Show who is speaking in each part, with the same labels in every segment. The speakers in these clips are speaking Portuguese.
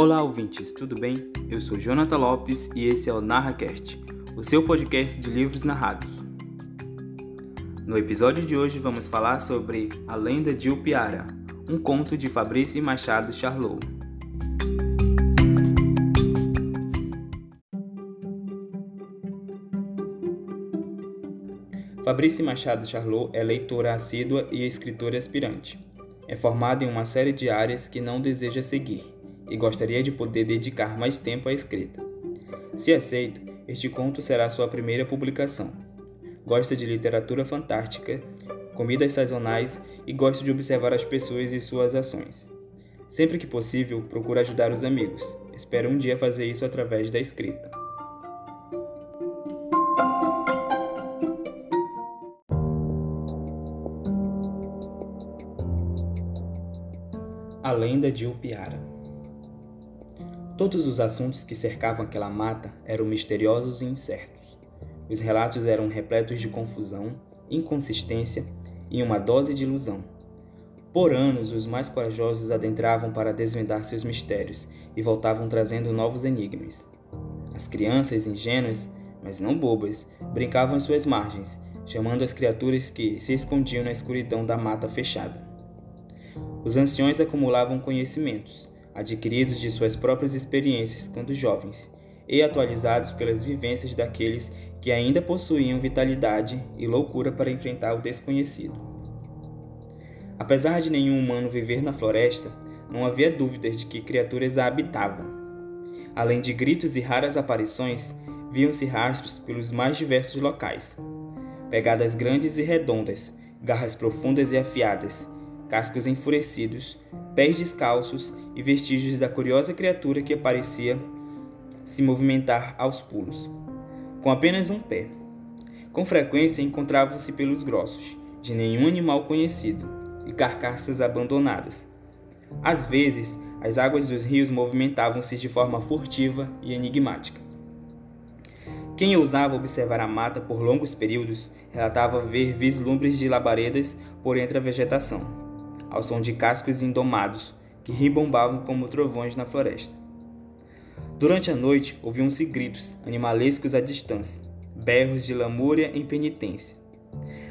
Speaker 1: Olá, ouvintes, tudo bem? Eu sou Jonathan Lopes e esse é o NarraCast, o seu podcast de livros narrados. No episódio de hoje vamos falar sobre A Lenda de Upiara, um conto de Fabrício Machado Charlot. Fabrício Machado Charlot é leitora assídua e escritora aspirante. É formada em uma série de áreas que não deseja seguir e gostaria de poder dedicar mais tempo à escrita. Se aceito, este conto será sua primeira publicação. Gosta de literatura fantástica, comidas sazonais e gosta de observar as pessoas e suas ações. Sempre que possível, procura ajudar os amigos. Espero um dia fazer isso através da escrita. A lenda de Upiara. Todos os assuntos que cercavam aquela mata eram misteriosos e incertos. Os relatos eram repletos de confusão, inconsistência e uma dose de ilusão. Por anos, os mais corajosos adentravam para desvendar seus mistérios e voltavam trazendo novos enigmas. As crianças ingênuas, mas não bobas, brincavam em suas margens, chamando as criaturas que se escondiam na escuridão da mata fechada. Os anciões acumulavam conhecimentos, adquiridos de suas próprias experiências quando jovens, e atualizados pelas vivências daqueles que ainda possuíam vitalidade e loucura para enfrentar o desconhecido. Apesar de nenhum humano viver na floresta, não havia dúvidas de que criaturas a habitavam. Além de gritos e raras aparições, viam-se rastros pelos mais diversos locais. Pegadas grandes e redondas, garras profundas e afiadas, cascos enfurecidos, pés descalços e vestígios da curiosa criatura que parecia se movimentar aos pulos, com apenas um pé. Com frequência encontravam-se pelos grossos, de nenhum animal conhecido, e carcaças abandonadas. Às vezes, as águas dos rios movimentavam-se de forma furtiva e enigmática. Quem ousava observar a mata por longos períodos relatava ver vislumbres de labaredas por entre a vegetação ao som de cascos indomados que ribombavam como trovões na floresta. Durante a noite ouviam-se gritos animalescos à distância, berros de lamúria em penitência.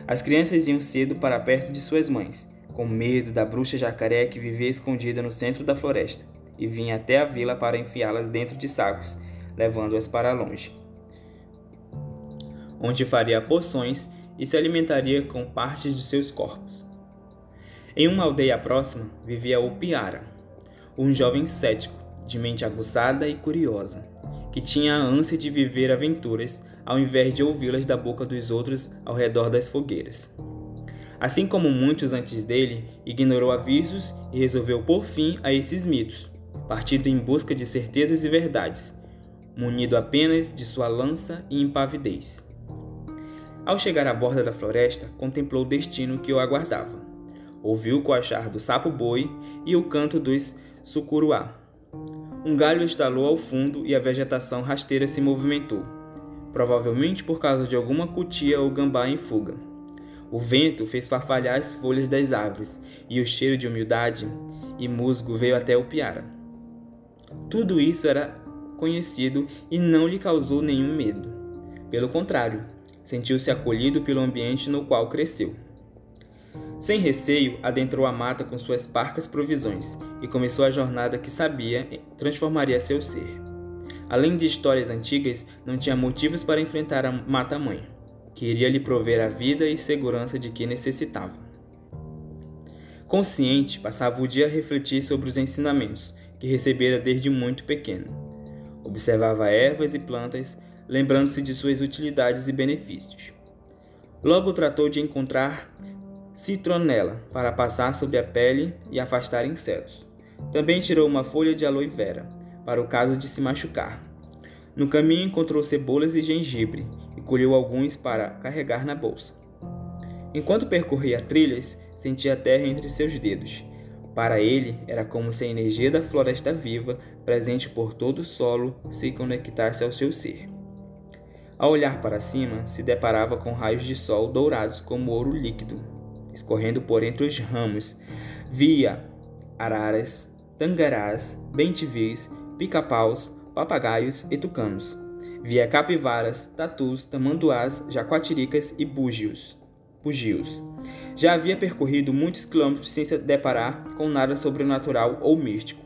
Speaker 1: As crianças iam cedo para perto de suas mães, com medo da bruxa jacaré que vivia escondida no centro da floresta, e vinha até a vila para enfiá-las dentro de sacos, levando-as para longe, onde faria poções e se alimentaria com partes de seus corpos. Em uma aldeia próxima vivia o Piara, um jovem cético, de mente aguçada e curiosa, que tinha a ânsia de viver aventuras ao invés de ouvi-las da boca dos outros ao redor das fogueiras. Assim como muitos antes dele, ignorou avisos e resolveu pôr fim a esses mitos, partindo em busca de certezas e verdades, munido apenas de sua lança e impavidez. Ao chegar à borda da floresta, contemplou o destino que o aguardava ouviu o coachar do sapo-boi e o canto dos sucuruá. Um galho estalou ao fundo e a vegetação rasteira se movimentou, provavelmente por causa de alguma cutia ou gambá em fuga. O vento fez farfalhar as folhas das árvores e o cheiro de humildade e musgo veio até o piara. Tudo isso era conhecido e não lhe causou nenhum medo. Pelo contrário, sentiu-se acolhido pelo ambiente no qual cresceu. Sem receio, adentrou a mata com suas parcas provisões e começou a jornada que sabia transformaria seu ser. Além de histórias antigas, não tinha motivos para enfrentar a mata-mãe, que iria lhe prover a vida e segurança de que necessitava. Consciente, passava o dia a refletir sobre os ensinamentos que recebera desde muito pequeno. Observava ervas e plantas, lembrando-se de suas utilidades e benefícios. Logo tratou de encontrar citronela para passar sobre a pele e afastar insetos. Também tirou uma folha de aloe vera para o caso de se machucar. No caminho encontrou cebolas e gengibre e colheu alguns para carregar na bolsa. Enquanto percorria trilhas, sentia a terra entre seus dedos. Para ele, era como se a energia da floresta viva, presente por todo o solo, se conectasse ao seu ser. Ao olhar para cima, se deparava com raios de sol dourados como ouro líquido escorrendo por entre os ramos, via araras, tangarás, bentivis, pica-paus, papagaios e tucanos. Via capivaras, tatus, tamanduás, jacuatiricas e búgios. bugios. Já havia percorrido muitos quilômetros sem se deparar com nada sobrenatural ou místico.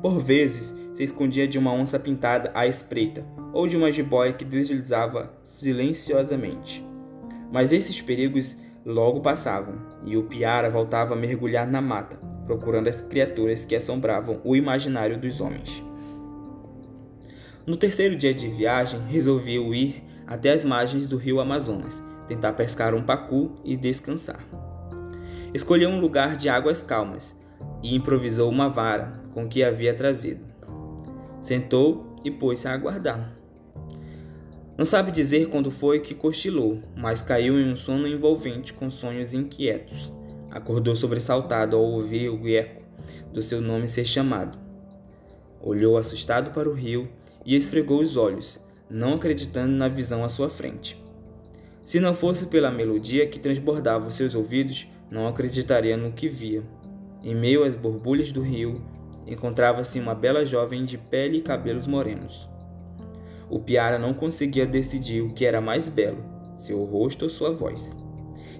Speaker 1: Por vezes, se escondia de uma onça pintada à espreita ou de uma jiboia que deslizava silenciosamente. Mas esses perigos logo passavam e o Piara voltava a mergulhar na mata, procurando as criaturas que assombravam o imaginário dos homens. No terceiro dia de viagem, resolveu ir até as margens do rio Amazonas, tentar pescar um pacu e descansar. Escolheu um lugar de águas calmas e improvisou uma vara com que havia trazido. Sentou e pôs-se a aguardar. Não sabe dizer quando foi que cochilou, mas caiu em um sono envolvente com sonhos inquietos. Acordou sobressaltado ao ouvir o eco do seu nome ser chamado. Olhou assustado para o rio e esfregou os olhos, não acreditando na visão à sua frente. Se não fosse pela melodia que transbordava os seus ouvidos, não acreditaria no que via. Em meio às borbulhas do rio, encontrava-se uma bela jovem de pele e cabelos morenos. O Piara não conseguia decidir o que era mais belo, seu rosto ou sua voz.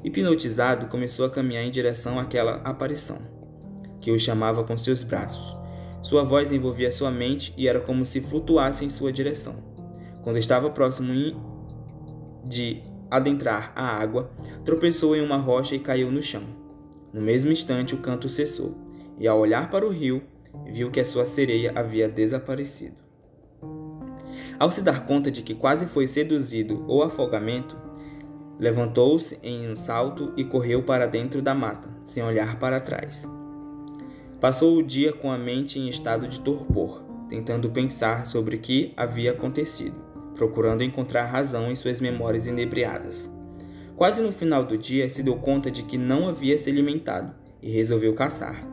Speaker 1: Hipnotizado, começou a caminhar em direção àquela aparição, que o chamava com seus braços. Sua voz envolvia sua mente e era como se flutuasse em sua direção. Quando estava próximo de adentrar a água, tropeçou em uma rocha e caiu no chão. No mesmo instante, o canto cessou, e ao olhar para o rio, viu que a sua sereia havia desaparecido. Ao se dar conta de que quase foi seduzido ou afogamento, levantou-se em um salto e correu para dentro da mata, sem olhar para trás. Passou o dia com a mente em estado de torpor, tentando pensar sobre o que havia acontecido, procurando encontrar razão em suas memórias inebriadas. Quase no final do dia, se deu conta de que não havia se alimentado e resolveu caçar.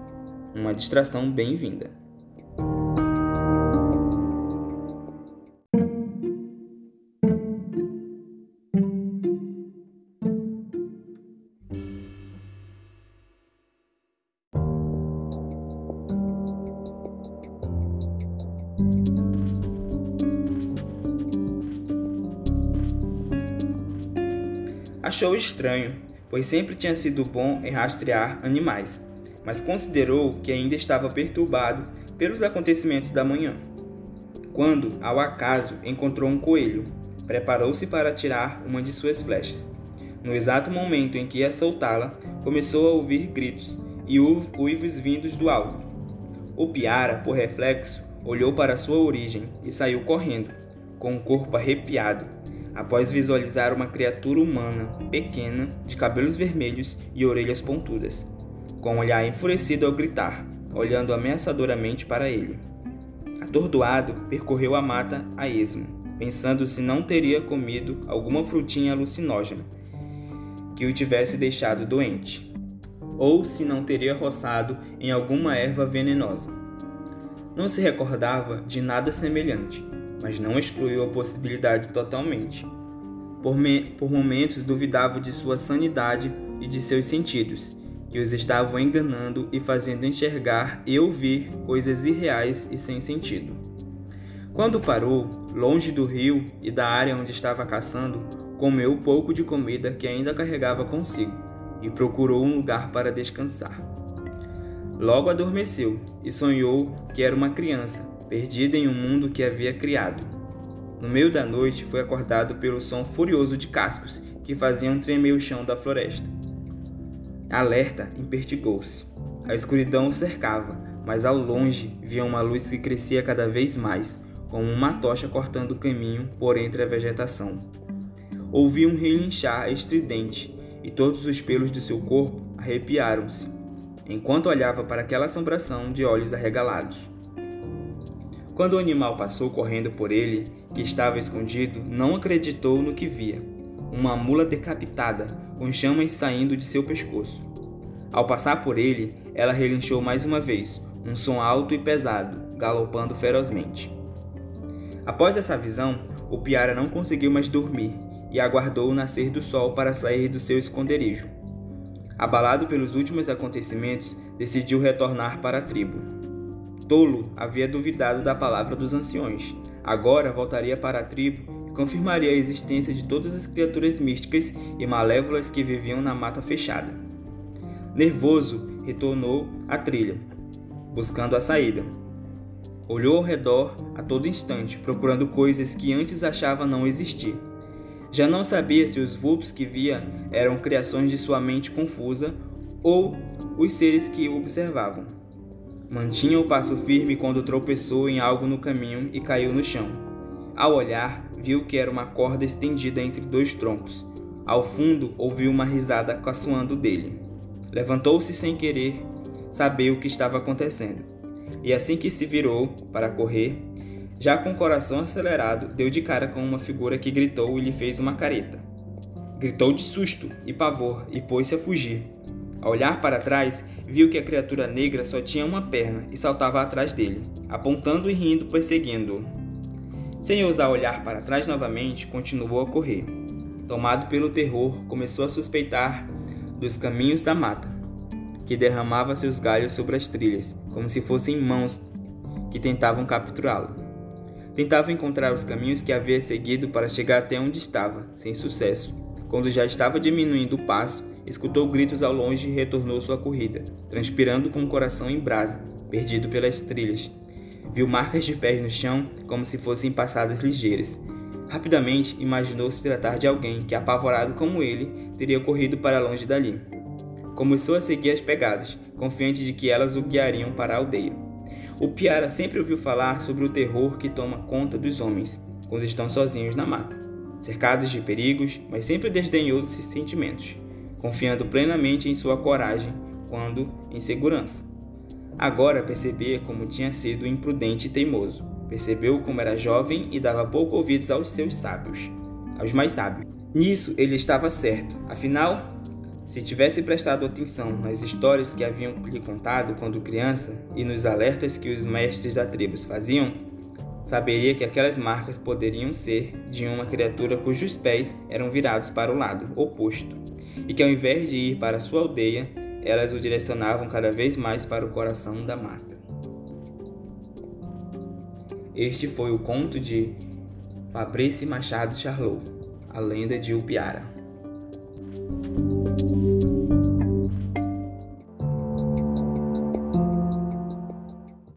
Speaker 1: Uma distração bem-vinda. Achou estranho, pois sempre tinha sido bom em rastrear animais, mas considerou que ainda estava perturbado pelos acontecimentos da manhã. Quando, ao acaso, encontrou um coelho, preparou-se para tirar uma de suas flechas. No exato momento em que ia soltá-la, começou a ouvir gritos e uivos vindos do alto. O Piara, por reflexo, olhou para sua origem e saiu correndo, com o corpo arrepiado, após visualizar uma criatura humana, pequena, de cabelos vermelhos e orelhas pontudas, com um olhar enfurecido ao gritar, olhando ameaçadoramente para ele. Atordoado, percorreu a mata a esmo, pensando se não teria comido alguma frutinha alucinógena que o tivesse deixado doente, ou se não teria roçado em alguma erva venenosa. Não se recordava de nada semelhante, mas não excluiu a possibilidade totalmente. Por, por momentos duvidava de sua sanidade e de seus sentidos, que os estavam enganando e fazendo enxergar e ouvir coisas irreais e sem sentido. Quando parou, longe do rio e da área onde estava caçando, comeu o pouco de comida que ainda carregava consigo e procurou um lugar para descansar. Logo adormeceu e sonhou que era uma criança perdida em um mundo que havia criado. No meio da noite, foi acordado pelo som furioso de cascos que faziam tremer o chão da floresta. Alerta, impertigou-se. A escuridão o cercava, mas ao longe via uma luz que crescia cada vez mais, como uma tocha cortando o caminho por entre a vegetação. Ouviu um relinchar estridente e todos os pelos do seu corpo arrepiaram-se, enquanto olhava para aquela assombração de olhos arregalados. Quando o animal passou correndo por ele, que estava escondido, não acreditou no que via. Uma mula decapitada, com chamas saindo de seu pescoço. Ao passar por ele, ela relinchou mais uma vez, um som alto e pesado, galopando ferozmente. Após essa visão, o Piara não conseguiu mais dormir e aguardou o nascer do sol para sair do seu esconderijo. Abalado pelos últimos acontecimentos, decidiu retornar para a tribo. Tolo havia duvidado da palavra dos anciões. Agora voltaria para a tribo e confirmaria a existência de todas as criaturas místicas e malévolas que viviam na mata fechada. Nervoso, retornou à trilha, buscando a saída. Olhou ao redor a todo instante, procurando coisas que antes achava não existir. Já não sabia se os vultos que via eram criações de sua mente confusa ou os seres que o observavam. Mantinha o passo firme quando tropeçou em algo no caminho e caiu no chão. Ao olhar, viu que era uma corda estendida entre dois troncos. Ao fundo, ouviu uma risada caçoando dele. Levantou-se sem querer saber o que estava acontecendo. E assim que se virou para correr, já com o coração acelerado, deu de cara com uma figura que gritou e lhe fez uma careta. Gritou de susto e pavor e pôs-se a fugir. Ao olhar para trás, viu que a criatura negra só tinha uma perna e saltava atrás dele, apontando e rindo, perseguindo-o. Sem ousar olhar para trás novamente, continuou a correr. Tomado pelo terror, começou a suspeitar dos caminhos da mata, que derramava seus galhos sobre as trilhas, como se fossem mãos que tentavam capturá-lo. Tentava encontrar os caminhos que havia seguido para chegar até onde estava, sem sucesso. Quando já estava diminuindo o passo, escutou gritos ao longe e retornou sua corrida, transpirando com o coração em brasa, perdido pelas trilhas. Viu marcas de pés no chão como se fossem passadas ligeiras. Rapidamente imaginou se tratar de alguém que, apavorado como ele, teria corrido para longe dali. Começou a seguir as pegadas, confiante de que elas o guiariam para a aldeia. O Piara sempre ouviu falar sobre o terror que toma conta dos homens quando estão sozinhos na mata, cercados de perigos, mas sempre desdenhou desses sentimentos, confiando plenamente em sua coragem quando em segurança. Agora percebia como tinha sido imprudente e teimoso. Percebeu como era jovem e dava pouco ouvidos aos seus sábios, aos mais sábios. Nisso ele estava certo, afinal, se tivesse prestado atenção nas histórias que haviam lhe contado quando criança e nos alertas que os mestres da tribo faziam, saberia que aquelas marcas poderiam ser de uma criatura cujos pés eram virados para o lado oposto, e que ao invés de ir para sua aldeia, elas o direcionavam cada vez mais para o coração da mata. Este foi o conto de Fabrício Machado Charlot, A Lenda de Upiara.